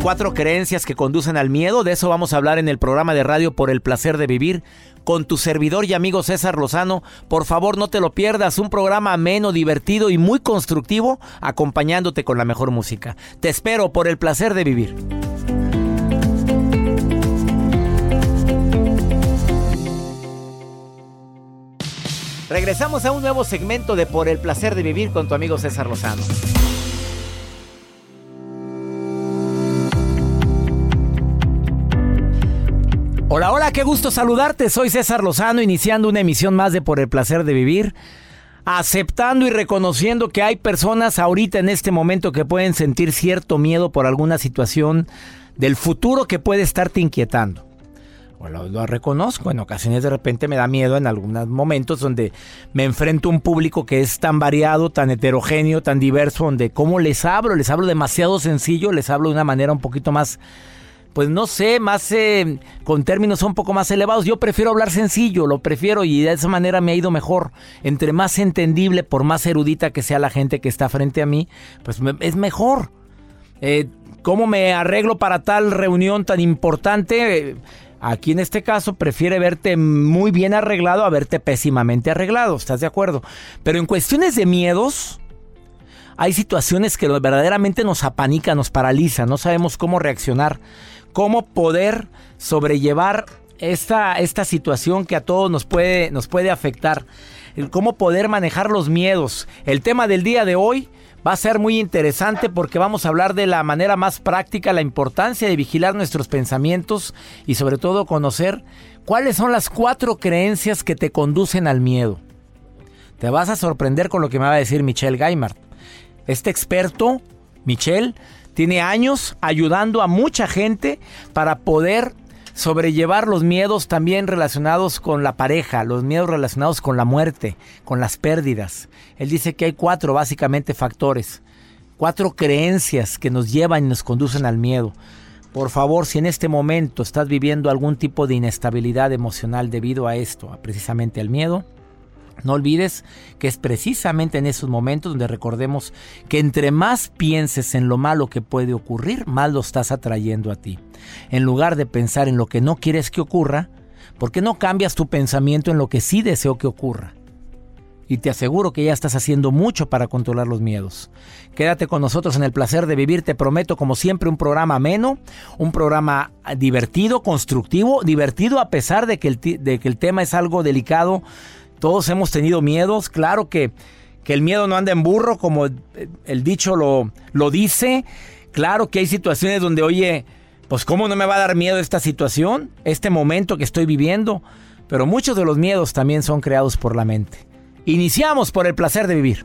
Cuatro creencias que conducen al miedo, de eso vamos a hablar en el programa de radio por el placer de vivir con tu servidor y amigo César Lozano. Por favor, no te lo pierdas, un programa ameno, divertido y muy constructivo, acompañándote con la mejor música. Te espero por el placer de vivir. Regresamos a un nuevo segmento de Por el placer de vivir con tu amigo César Lozano. Hola, hola, qué gusto saludarte. Soy César Lozano, iniciando una emisión más de Por el placer de vivir. Aceptando y reconociendo que hay personas ahorita en este momento que pueden sentir cierto miedo por alguna situación del futuro que puede estarte inquietando. O lo, lo reconozco, en ocasiones de repente me da miedo en algunos momentos donde me enfrento a un público que es tan variado, tan heterogéneo, tan diverso, donde cómo les hablo, les hablo demasiado sencillo, les hablo de una manera un poquito más pues no sé, más eh, con términos un poco más elevados. Yo prefiero hablar sencillo, lo prefiero y de esa manera me ha ido mejor. Entre más entendible, por más erudita que sea la gente que está frente a mí, pues me- es mejor. Eh, ¿Cómo me arreglo para tal reunión tan importante? Aquí en este caso prefiere verte muy bien arreglado a verte pésimamente arreglado, ¿estás de acuerdo? Pero en cuestiones de miedos, hay situaciones que verdaderamente nos apanican, nos paralizan, no sabemos cómo reaccionar, cómo poder sobrellevar esta, esta situación que a todos nos puede, nos puede afectar, cómo poder manejar los miedos. El tema del día de hoy va a ser muy interesante porque vamos a hablar de la manera más práctica, la importancia de vigilar nuestros pensamientos y sobre todo conocer cuáles son las cuatro creencias que te conducen al miedo. Te vas a sorprender con lo que me va a decir Michelle Gaimard. Este experto, Michelle, tiene años ayudando a mucha gente para poder sobrellevar los miedos también relacionados con la pareja, los miedos relacionados con la muerte, con las pérdidas. Él dice que hay cuatro básicamente factores, cuatro creencias que nos llevan y nos conducen al miedo. Por favor, si en este momento estás viviendo algún tipo de inestabilidad emocional debido a esto, precisamente al miedo, no olvides que es precisamente en esos momentos donde recordemos que entre más pienses en lo malo que puede ocurrir, más lo estás atrayendo a ti. En lugar de pensar en lo que no quieres que ocurra, ¿por qué no cambias tu pensamiento en lo que sí deseo que ocurra? Y te aseguro que ya estás haciendo mucho para controlar los miedos. Quédate con nosotros en el placer de vivir, te prometo como siempre un programa ameno, un programa divertido, constructivo, divertido a pesar de que el, de que el tema es algo delicado. Todos hemos tenido miedos, claro que, que el miedo no anda en burro, como el dicho lo, lo dice. Claro que hay situaciones donde, oye, pues ¿cómo no me va a dar miedo esta situación, este momento que estoy viviendo? Pero muchos de los miedos también son creados por la mente. Iniciamos por el placer de vivir.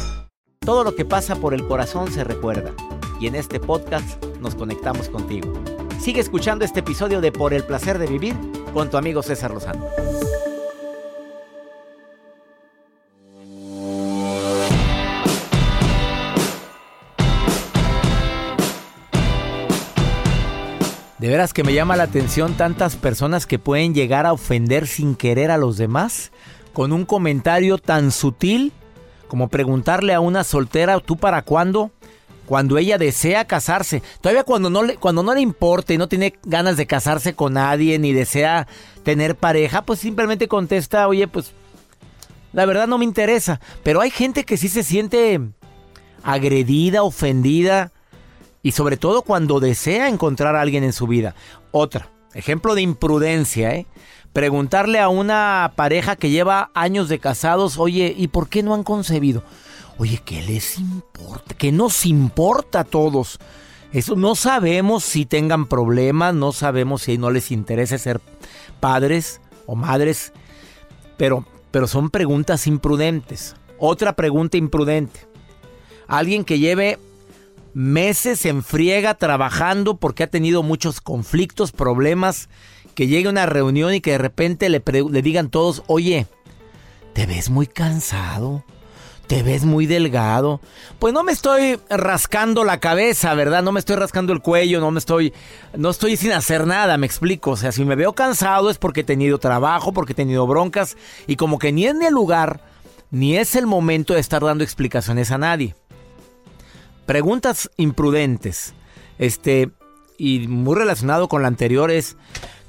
Todo lo que pasa por el corazón se recuerda. Y en este podcast nos conectamos contigo. Sigue escuchando este episodio de Por el placer de vivir con tu amigo César Lozano. De veras que me llama la atención tantas personas que pueden llegar a ofender sin querer a los demás con un comentario tan sutil como preguntarle a una soltera, ¿tú para cuándo? Cuando ella desea casarse. Todavía cuando no le, cuando no le importa y no tiene ganas de casarse con nadie ni desea tener pareja, pues simplemente contesta, oye, pues la verdad no me interesa. Pero hay gente que sí se siente agredida, ofendida y sobre todo cuando desea encontrar a alguien en su vida. Otra, ejemplo de imprudencia, ¿eh? Preguntarle a una pareja que lleva años de casados, oye, ¿y por qué no han concebido? Oye, ¿qué les importa? ¿Qué nos importa a todos? Eso no sabemos si tengan problemas, no sabemos si no les interesa ser padres o madres, pero, pero son preguntas imprudentes. Otra pregunta imprudente. Alguien que lleve meses en friega trabajando porque ha tenido muchos conflictos, problemas, que llegue una reunión y que de repente le digan todos, oye, te ves muy cansado, te ves muy delgado. Pues no me estoy rascando la cabeza, ¿verdad? No me estoy rascando el cuello, no me estoy, no estoy sin hacer nada, me explico. O sea, si me veo cansado es porque he tenido trabajo, porque he tenido broncas y como que ni es ni el lugar, ni es el momento de estar dando explicaciones a nadie. Preguntas imprudentes. Este, y muy relacionado con la anterior es,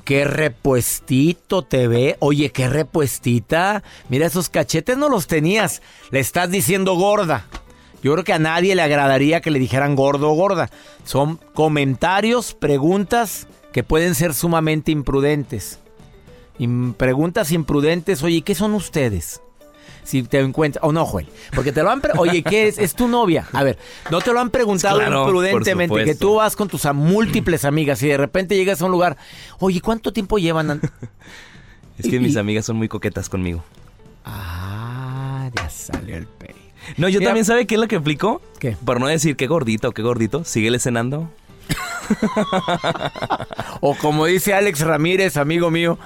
¿qué repuestito te ve? Oye, ¿qué repuestita? Mira, esos cachetes no los tenías. Le estás diciendo gorda. Yo creo que a nadie le agradaría que le dijeran gordo o gorda. Son comentarios, preguntas que pueden ser sumamente imprudentes. Im- preguntas imprudentes, oye, ¿qué son ustedes? Si te encuentras, o no, Joel, porque te lo han, pre- oye, ¿qué es? Es tu novia. A ver, no te lo han preguntado Claro, imprudentemente, que tú vas con tus múltiples amigas y de repente llegas a un lugar, oye, ¿cuánto tiempo llevan? an- Es que Y- mis y- amigas son muy coquetas conmigo. Ah, ya salió el pay. No, yo Mira- también sabe qué es lo que aplicó. ¿Qué? Por no decir qué gordito o qué gordito, síguele cenando. O como dice Alex Ramírez, amigo mío,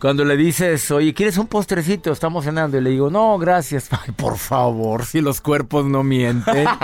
cuando le dices, oye, ¿quieres un postrecito? Estamos cenando. Y le digo, no, gracias. Ay, por favor, si los cuerpos no mienten.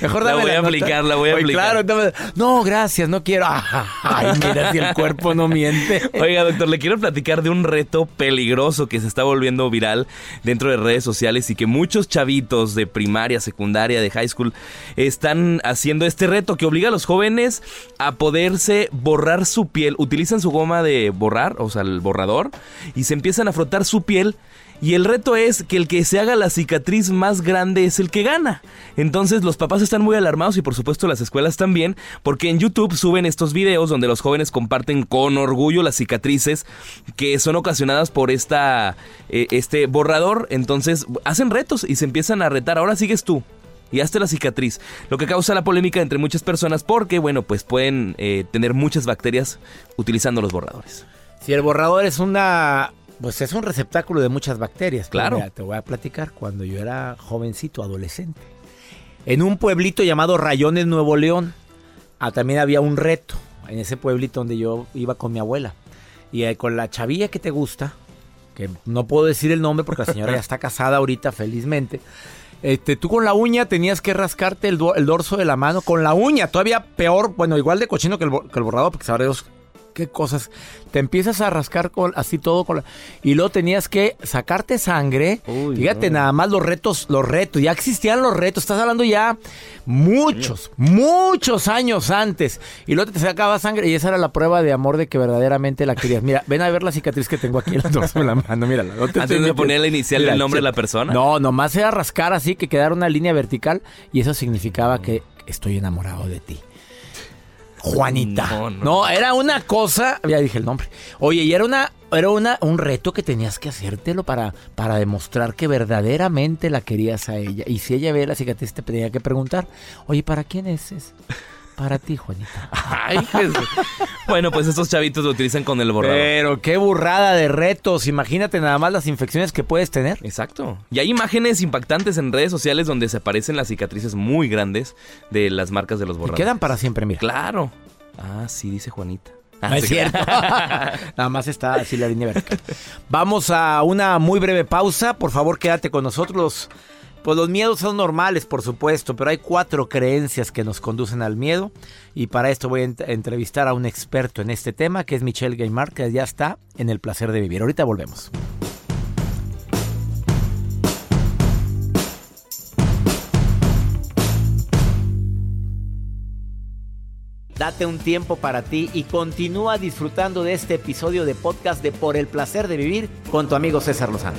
Mejor La dame voy a nota. aplicar, la voy a Oye, aplicar. Claro, no, gracias, no quiero. Ay, mira si el cuerpo no miente. Oiga, doctor, le quiero platicar de un reto peligroso que se está volviendo viral dentro de redes sociales y que muchos chavitos de primaria, secundaria, de high school están haciendo este reto que obliga a los jóvenes a poderse borrar su piel. Utilizan su goma de borrar, o sea, el borrador, y se empiezan a frotar su piel. Y el reto es que el que se haga la cicatriz más grande es el que gana. Entonces los papás están muy alarmados y por supuesto las escuelas también, porque en YouTube suben estos videos donde los jóvenes comparten con orgullo las cicatrices que son ocasionadas por esta, eh, este borrador. Entonces hacen retos y se empiezan a retar. Ahora sigues tú. y hazte la cicatriz, lo que causa la polémica entre muchas personas porque, bueno, pues pueden eh, tener muchas bacterias utilizando los borradores. Si el borrador es una, pues es un receptáculo de muchas bacterias. Claro. Mira, te voy a platicar cuando yo era jovencito, adolescente. En un pueblito llamado Rayones, Nuevo León, ah, también había un reto. En ese pueblito donde yo iba con mi abuela. Y eh, con la chavilla que te gusta, que no puedo decir el nombre porque la señora ya está casada ahorita, felizmente. Este, tú con la uña tenías que rascarte el, do- el dorso de la mano con la uña, todavía peor, bueno, igual de cochino que el, bo- que el borrador, porque sabrá Dios qué cosas. Te empiezas a rascar con, así todo con la- y luego tenías que sacarte sangre. Uy, Fíjate no. nada más los retos, los retos, ya existían los retos, estás hablando ya muchos, muchos años antes. Y luego te sacaba sangre y esa era la prueba de amor de que verdaderamente la querías. Mira, ven a ver la cicatriz que tengo aquí en la mano, mírala. No te Antes de poner la inicial del nombre de la persona. No, nomás era rascar así, que quedara una línea vertical y eso significaba que estoy enamorado de ti. Juanita. No, No, no. era una cosa, ya dije el nombre. Oye, y era una era una un reto que tenías que hacértelo para para demostrar que verdaderamente la querías a ella. Y si ella ve la cicatriz te tenía que preguntar, "Oye, ¿para quién es ese?" Para ti, Juanita. Ay, bueno, pues estos chavitos lo utilizan con el borrador. Pero qué burrada de retos. Imagínate nada más las infecciones que puedes tener. Exacto. Y hay imágenes impactantes en redes sociales donde se aparecen las cicatrices muy grandes de las marcas de los Y borradores. quedan para siempre, mira. Claro. Ah, sí, dice Juanita. Ah, No es cierto. Nada más está así la línea vertical. Vamos a una muy breve pausa. Por favor, quédate con nosotros. Pues los miedos son normales, por supuesto, pero hay cuatro creencias que nos conducen al miedo. Y para esto voy a ent- entrevistar a un experto en este tema, que es Michelle Gaimard, que ya está en el placer de vivir. Ahorita volvemos. Date un tiempo para ti y continúa disfrutando de este episodio de podcast de Por el placer de vivir con tu amigo César Lozano.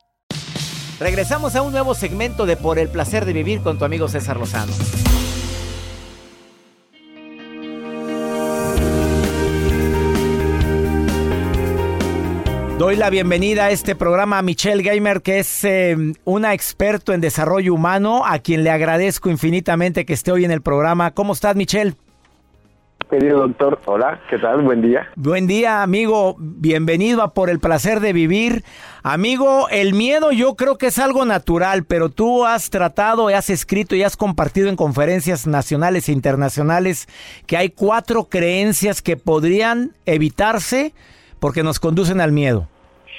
Regresamos a un nuevo segmento de Por el placer de vivir con tu amigo César Lozano. Doy la bienvenida a este programa a Michelle Gamer, que es eh, una experto en desarrollo humano, a quien le agradezco infinitamente que esté hoy en el programa. ¿Cómo estás, Michelle? Querido doctor, hola, ¿qué tal? Buen día. Buen día, amigo. Bienvenido a Por el placer de vivir. Amigo, el miedo yo creo que es algo natural, pero tú has tratado, has escrito y has compartido en conferencias nacionales e internacionales que hay cuatro creencias que podrían evitarse porque nos conducen al miedo.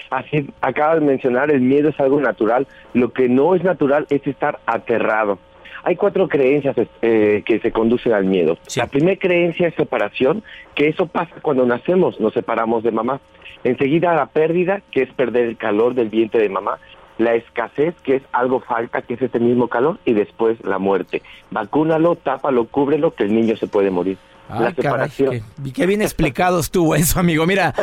Así acabas de mencionar, el miedo es algo natural. Lo que no es natural es estar aterrado. Hay cuatro creencias eh, que se conducen al miedo. Sí. La primera creencia es separación, que eso pasa cuando nacemos, nos separamos de mamá. Enseguida la pérdida, que es perder el calor del vientre de mamá. La escasez, que es algo falta, que es ese mismo calor. Y después la muerte. Vacúnalo, tápalo, cúbrelo, que el niño se puede morir. La Ay, caray, separación. qué, bien explicado estuvo eso, amigo. Mira,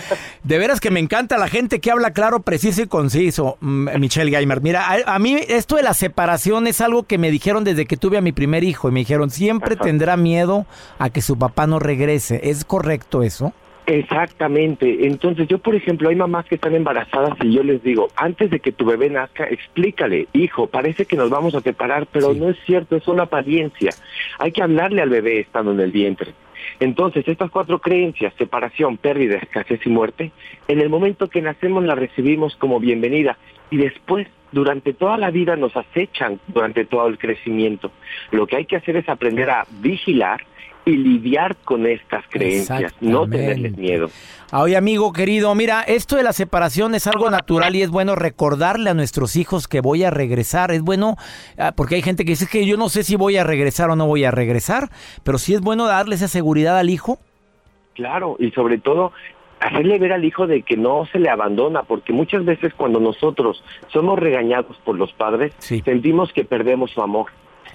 de veras que me encanta la gente que habla claro, preciso y conciso, mm, Michelle Geimer. Mira, a, a mí esto de la separación es algo que me dijeron desde que tuve a mi primer hijo y me dijeron, siempre Ajá. tendrá miedo a que su papá no regrese. ¿Es correcto eso? Exactamente. Entonces yo, por ejemplo, hay mamás que están embarazadas y yo les digo, antes de que tu bebé nazca, explícale, hijo, parece que nos vamos a separar, pero Sí. no es cierto, es una apariencia. Hay que hablarle al bebé estando en el vientre. Entonces, estas cuatro creencias, separación, pérdida, escasez y muerte, en el momento que nacemos las recibimos como bienvenida y después, durante toda la vida, nos acechan durante todo el crecimiento. Lo que hay que hacer es aprender a vigilar y lidiar con estas creencias, no tenerles miedo. Oye, amigo querido, mira, esto de la separación es algo natural y es bueno recordarle a nuestros hijos que voy a regresar. Es bueno, ah, porque hay gente que dice que yo no sé si voy a regresar o no voy a regresar, pero sí es bueno darle esa seguridad al hijo. Claro, y sobre todo hacerle ver al hijo de que no se le abandona, porque muchas veces cuando nosotros somos regañados por los padres, sentimos que perdemos su amor.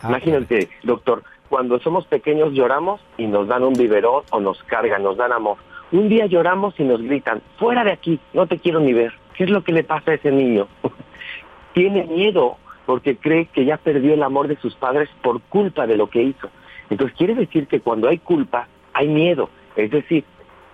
Ah, Imagínate, doctor, cuando somos pequeños lloramos y nos dan un biberón o nos cargan, nos dan amor. Un día lloramos y nos gritan, fuera de aquí, no te quiero ni ver. ¿Qué es lo que le pasa a ese niño? Tiene miedo porque cree que ya perdió el amor de sus padres por culpa de lo que hizo. Entonces quiere decir que cuando hay culpa, hay miedo. Es decir,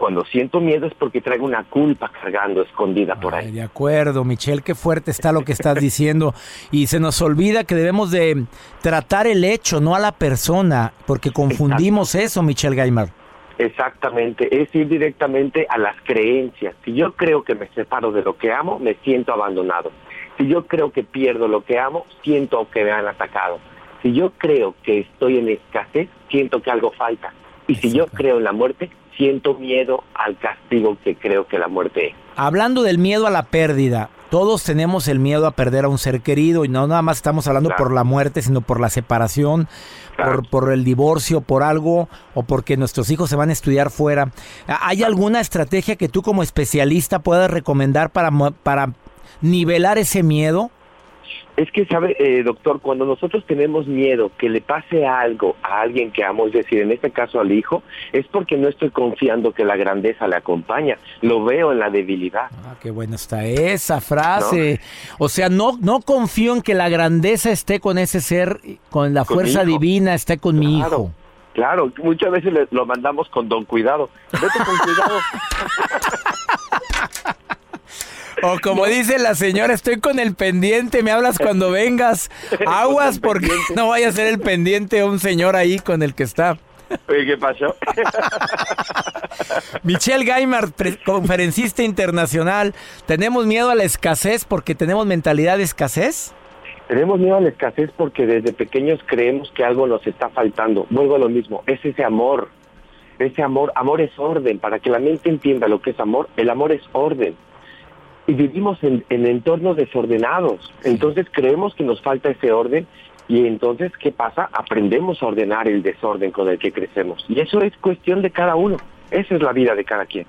cuando siento miedo es porque traigo una culpa cargando escondida por ahí. De acuerdo, Michelle, qué fuerte está lo que estás diciendo. Y se nos olvida que debemos de tratar el hecho, no a la persona, porque confundimos eso, Michelle Gaimar. Exactamente, es ir directamente a las creencias. Si yo creo que me separo de lo que amo, me siento abandonado. Si yo creo que pierdo lo que amo, siento que me han atacado. Si yo creo que estoy en escasez, siento que algo falta. Y si yo creo en la muerte, siento miedo al castigo que creo que la muerte es. Hablando del miedo a la pérdida, todos tenemos el miedo a perder a un ser querido y no nada más estamos hablando Claro. por la muerte, sino por la separación, por, por el divorcio, por algo o porque nuestros hijos se van a estudiar fuera. ¿Hay alguna estrategia que tú como especialista puedas recomendar para, para nivelar ese miedo? Es que, sabe, eh, doctor, cuando nosotros tenemos miedo que le pase algo a alguien que amo, es decir, en este caso al hijo, es porque no estoy confiando que la grandeza le acompaña. Lo veo en la debilidad. Ah, qué buena está esa frase. O sea, no, no confío en que la grandeza esté con ese ser, con la Con fuerza divina, esté con mi hijo. Claro, muchas veces lo mandamos con don cuidado. Vete con cuidado. O como dice la señora, estoy con el pendiente, me hablas cuando vengas. Aguas porque no vaya a ser el pendiente un señor ahí con el que está. Oye, ¿Qué pasó? Michelle Gaimard, conferencista internacional. ¿Tenemos miedo a la escasez porque tenemos mentalidad de escasez? Tenemos miedo a la escasez porque desde pequeños creemos que algo nos está faltando. Vuelvo a lo mismo, es ese amor. Ese amor, amor es orden. Para que la mente entienda lo que es amor, el amor es orden. Y vivimos en, en entornos desordenados. Entonces creemos que nos falta ese orden y entonces, ¿qué pasa? Aprendemos a ordenar el desorden con el que crecemos. Y eso es cuestión de cada uno. Esa es la vida de cada quien.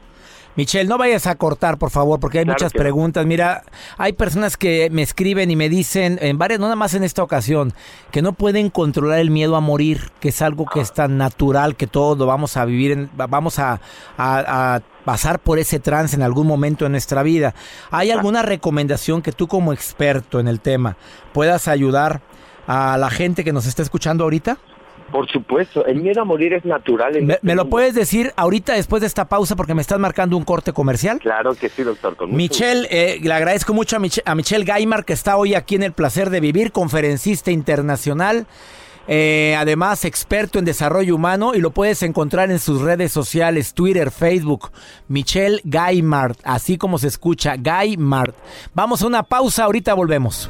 Michelle, no vayas a cortar, por favor, porque hay Claro muchas que preguntas. Mira, hay personas que me escriben y me dicen, en varias, no nada más en esta ocasión, que no pueden controlar el miedo a morir, que es algo que es tan natural, que todos lo vamos a vivir, en- va- vamos a, a- a pasar por ese trance en algún momento de nuestra vida. ¿Hay alguna recomendación que tú como experto en el tema puedas ayudar a la gente que nos está escuchando ahorita? Por supuesto, el miedo a morir es natural. en ¿Me, este me lo mundo. puedes decir ahorita después de esta pausa porque me estás marcando un corte comercial? Claro que sí, doctor. Con Michelle, eh, le agradezco mucho a, Mich- a Michelle Gaimar que está hoy aquí en el placer de vivir, conferencista internacional, eh, además experto en desarrollo humano y lo puedes encontrar en sus redes sociales, Twitter, Facebook, Michelle Gaimard, así como se escucha, Gaimard. Vamos a una pausa, ahorita volvemos.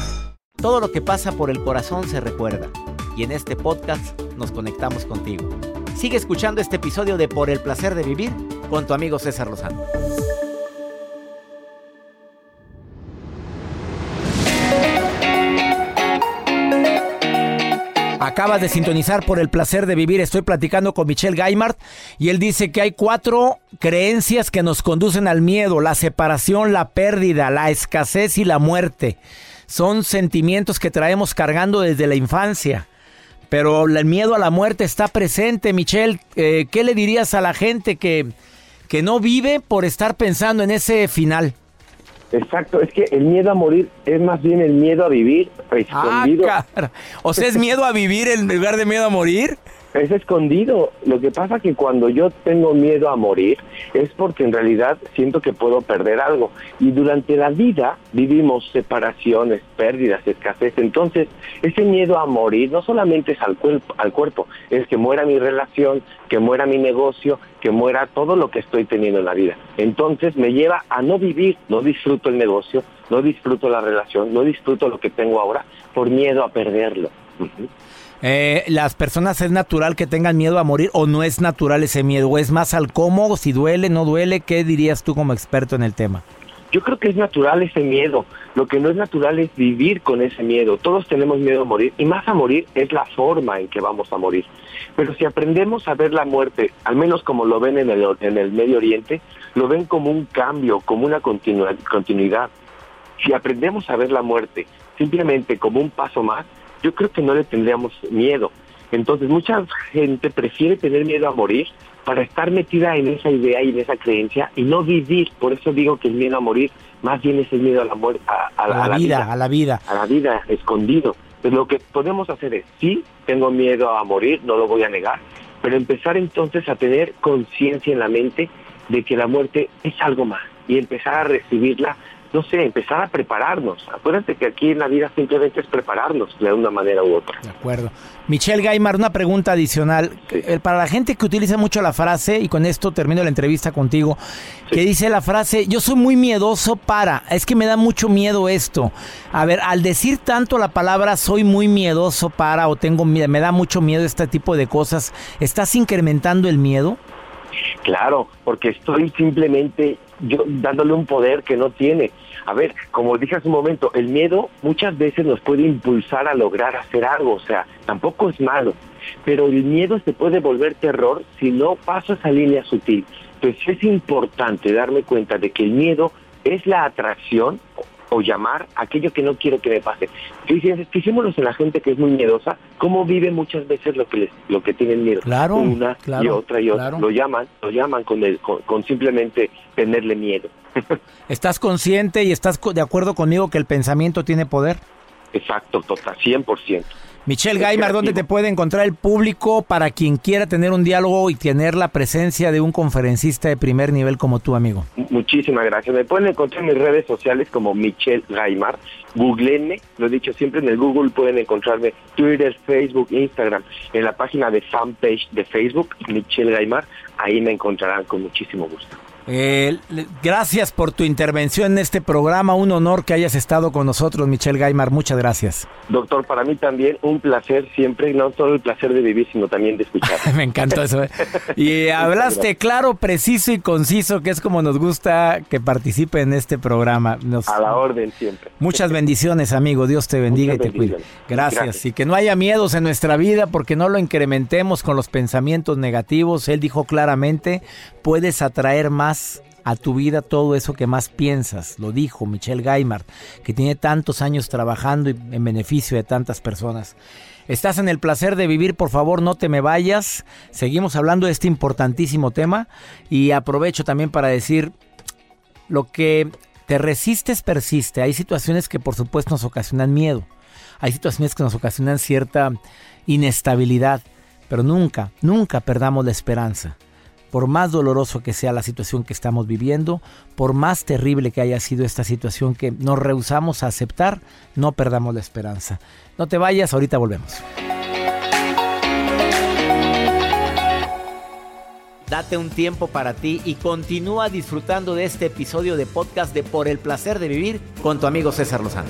Todo lo que pasa por el corazón se recuerda. Y en este podcast nos conectamos contigo. Sigue escuchando este episodio de Por el placer de vivir con tu amigo César Lozano. Acabas de sintonizar por el placer de vivir. Estoy platicando con Michelle Gaimard y él dice que hay cuatro creencias que nos conducen al miedo, la separación, la pérdida, la escasez y la muerte. Son sentimientos que traemos cargando desde la infancia. pero el miedo a la muerte está presente. Michelle, eh, ¿qué le dirías a la gente que, que no vive por estar pensando en ese final? Exacto, es que el miedo a morir es más bien el miedo a vivir escondido. Ah. O sea, ¿es miedo a vivir en lugar de miedo a morir? Es escondido. Lo que pasa que cuando yo tengo miedo a morir es porque en realidad siento que puedo perder algo. Y durante la vida vivimos separaciones, pérdidas, escasez. Entonces, ese miedo a morir no solamente es al cuerpo, al cuerpo, es que muera mi relación, que muera mi negocio, que muera todo lo que estoy teniendo en la vida. Entonces me lleva a no vivir, no disfruto el negocio, no disfruto la relación, no disfruto lo que tengo ahora por miedo a perderlo. Eh, ¿Las personas es natural que tengan miedo a morir o no es natural ese miedo? ¿O es más al cómo, si duele, no duele? ¿Qué dirías tú como experto en el tema? Yo creo que es natural ese miedo. Lo que no es natural es vivir con ese miedo. Todos tenemos miedo a morir y más a morir es la forma en que vamos a morir. Pero si aprendemos a ver la muerte, al menos como lo ven en el, en el Medio Oriente, lo ven como un cambio, como una continuidad. Si aprendemos a ver la muerte simplemente como un paso más, yo creo que no le tendríamos miedo. Entonces mucha gente prefiere tener miedo a morir para estar metida en esa idea y en esa creencia y no vivir. Por eso digo que el miedo a morir más bien es el miedo a la muerte, a, a- A la, vida, a la vida. a la vida escondido. Pues lo que podemos hacer es, sí, tengo miedo a morir, no lo voy a negar, pero empezar entonces a tener conciencia en la mente de que la muerte es algo más y empezar a recibirla, no sé, empezar a prepararnos. Acuérdate que aquí en la vida simplemente es prepararnos de una manera u otra. De acuerdo. Michelle Gaimar, una pregunta adicional. Eh, Para la gente que utiliza mucho la frase, y con esto termino la entrevista contigo, que dice la frase, yo soy muy miedoso para, es que me da mucho miedo esto. A ver, al decir tanto la palabra soy muy miedoso para o tengo miedo, me da mucho miedo este tipo de cosas, ¿estás incrementando el miedo? Claro, porque estoy simplemente yo dándole un poder que no tiene. A ver, como dije hace un momento, el miedo muchas veces nos puede impulsar a lograr hacer algo, o sea, tampoco es malo, pero el miedo se puede volver terror si no paso esa línea sutil. Entonces es importante darme cuenta de que el miedo es la atracción o llamar aquello que no quiero que me pase. Fíjense, fijémonos en la gente que es muy miedosa, cómo vive muchas veces lo que les, lo que tienen miedo. Claro, Una y otra y otra. claro. Lo llaman, lo llaman con, el, con, con simplemente tenerle miedo. ¿Estás consciente y estás de acuerdo conmigo que el pensamiento tiene poder? Exacto, total, 100%. Michelle Gaimar, ¿dónde te puede encontrar el público para quien quiera tener un diálogo y tener la presencia de un conferencista de primer nivel como tú, amigo? Muchísimas gracias. Me pueden encontrar en mis redes sociales como Michelle Gaimar. Googleenme, lo he dicho siempre en el Google, pueden encontrarme Twitter, Facebook, Instagram, en la página de fanpage de Facebook, Michelle Gaimar. Ahí me encontrarán con muchísimo gusto. Eh, gracias por tu intervención en este programa. Un honor que hayas estado con nosotros, Michelle Gaimar. Muchas gracias. Doctor, para mí también un placer siempre, no solo el placer de vivir, sino también de escuchar. Me encantó eso. ¿eh? Y hablaste claro, preciso y conciso, que es como nos gusta que participe en este programa. Nos- A la orden siempre. Muchas bendiciones, amigo. Dios te bendiga Muchas y te cuide. Gracias. Y que no haya miedos en nuestra vida porque no lo incrementemos con los pensamientos negativos. Él dijo claramente, puedes atraer más a tu vida todo eso que más piensas. Lo dijo Michelle Gaimard, que tiene tantos años trabajando y en beneficio de tantas personas. Estás en el placer de vivir, por favor no te me vayas. Seguimos hablando de este importantísimo tema y aprovecho también para decir, lo que te resistes persiste. Hay situaciones que por supuesto nos ocasionan miedo. Hay situaciones que nos ocasionan cierta inestabilidad. Pero nunca, nunca perdamos la esperanza. Por más doloroso que sea la situación que estamos viviendo, por más terrible que haya sido esta situación que nos rehusamos a aceptar, no perdamos la esperanza. No te vayas, ahorita volvemos. Date un tiempo para ti y continúa disfrutando de este episodio de podcast de Por el placer de vivir con tu amigo César Lozano.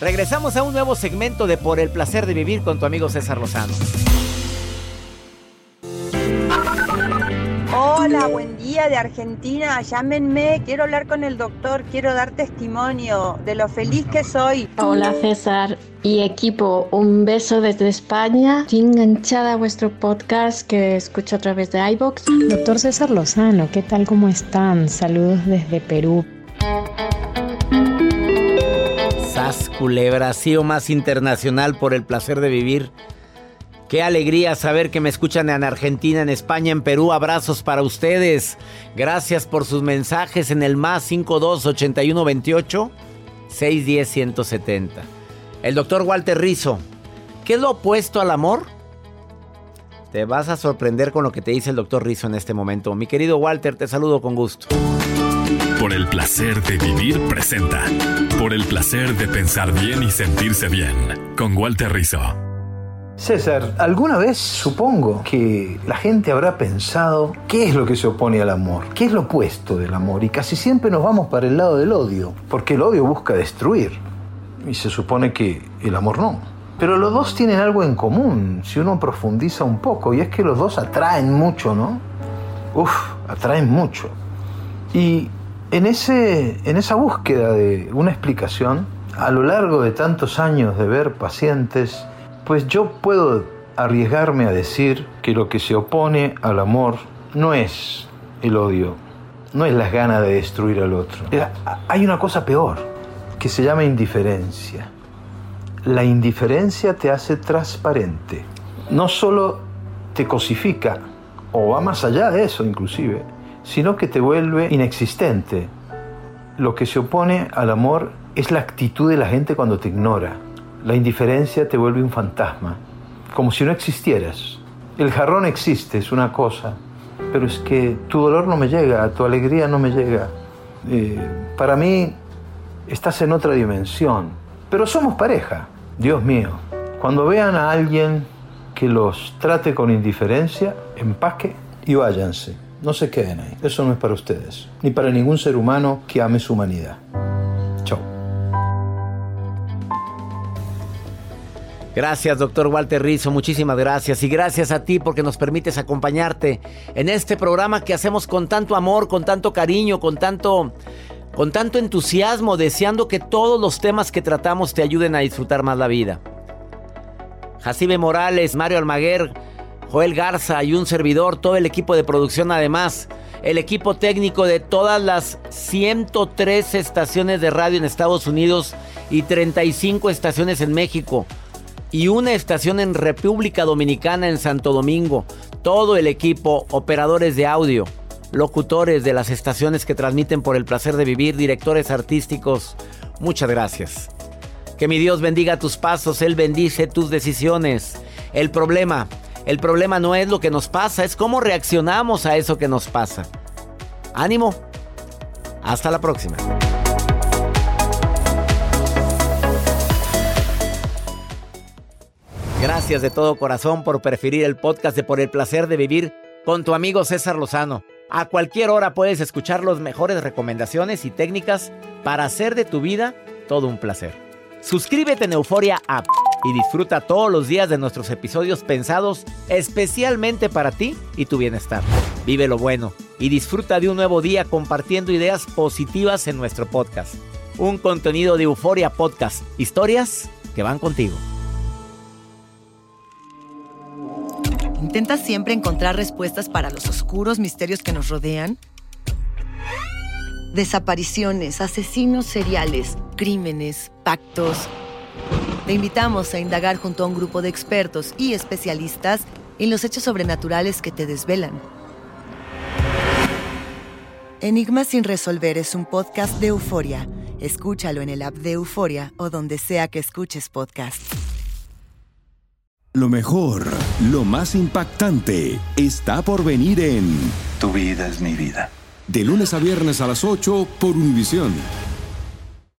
Regresamos a un nuevo segmento de Por el placer de vivir con tu amigo César Lozano. Hola, buen día de Argentina. Llámenme, quiero hablar con el doctor, quiero dar testimonio de lo feliz que soy. Hola César y equipo, un beso desde España. Estoy enganchada a vuestro podcast que escucho a través de iBox. Doctor César Lozano, ¿qué tal? ¿Cómo están? Saludos desde Perú. Sas Culebra, más internacional por el placer de vivir. Qué alegría saber que me escuchan en Argentina, en España, en Perú. Abrazos para ustedes. Gracias por sus mensajes en el más 52 81 28 610 170. El doctor Walter Rizzo. ¿Qué es lo opuesto al amor? Te vas a sorprender con lo que te dice el doctor Rizzo en este momento. Mi querido Walter, te saludo con gusto. Por el placer de vivir presenta. Por el placer de pensar bien y sentirse bien. Con Walter Rizzo. César, alguna vez supongo que la gente habrá pensado qué es lo que se opone al amor, qué es lo opuesto del amor y casi siempre nos vamos para el lado del odio, porque el odio busca destruir y se supone que el amor no. Pero los dos tienen algo en común, si uno profundiza un poco, y es que los dos atraen mucho, ¿no? Uf, atraen mucho. Y en, ese, en esa búsqueda de una explicación, a lo largo de tantos años de ver pacientes, pues yo puedo arriesgarme a decir que lo que se opone al amor no es el odio, no es las ganas de destruir al otro. Hay una cosa peor, que se llama indiferencia. La indiferencia te hace transparente. No solo te cosifica, o va más allá de eso inclusive, sino que te vuelve inexistente. Lo que se opone al amor es la actitud de la gente cuando te ignora la indiferencia te vuelve un fantasma, como si no existieras. El jarrón existe, es una cosa, pero es que tu dolor no me llega, tu alegría no me llega. Eh, para mí estás en otra dimensión, pero somos pareja, Dios mío. Cuando vean a alguien que los trate con indiferencia, empaque y váyanse. No se queden ahí. Eso no es para ustedes, ni para ningún ser humano que ame su humanidad. Gracias, doctor Walter Rizzo, muchísimas gracias. Y gracias a ti porque nos permites acompañarte en este programa que hacemos con tanto amor, con tanto cariño, con tanto, con tanto entusiasmo, deseando que todos los temas que tratamos te ayuden a disfrutar más la vida. Jacibe Morales, Mario Almaguer, Joel Garza y un servidor, todo el equipo de producción además, el equipo técnico de todas las 103 estaciones de radio en Estados Unidos y 35 estaciones en México y una estación en República Dominicana en Santo Domingo. Todo el equipo, operadores de audio, locutores de las estaciones que transmiten por el placer de vivir, directores artísticos, muchas gracias. Que mi Dios bendiga tus pasos, Él bendice tus decisiones. El problema, el problema no es lo que nos pasa, es cómo reaccionamos a eso que nos pasa. Ánimo. Hasta la próxima. Gracias de todo corazón por preferir el podcast de Por el placer de vivir con tu amigo César Lozano. A cualquier hora puedes escuchar las mejores recomendaciones y técnicas para hacer de tu vida todo un placer. Suscríbete en Euforia App y disfruta todos los días de nuestros episodios pensados especialmente para ti y tu bienestar. Vive lo bueno y disfruta de un nuevo día compartiendo ideas positivas en nuestro podcast. Un contenido de Euforia Podcast, historias que van contigo. ¿Intentas siempre encontrar respuestas para los oscuros misterios que nos rodean? Desapariciones, asesinos seriales, crímenes, pactos. Te invitamos a indagar junto a un grupo de expertos y especialistas en los hechos sobrenaturales que te desvelan. Enigma sin resolver es un podcast de euforia. Escúchalo en el app de Euforia o donde sea que escuches podcast. Lo mejor, lo más impactante, está por venir en Tu vida es mi vida. De lunes a viernes a las 8 por Univisión.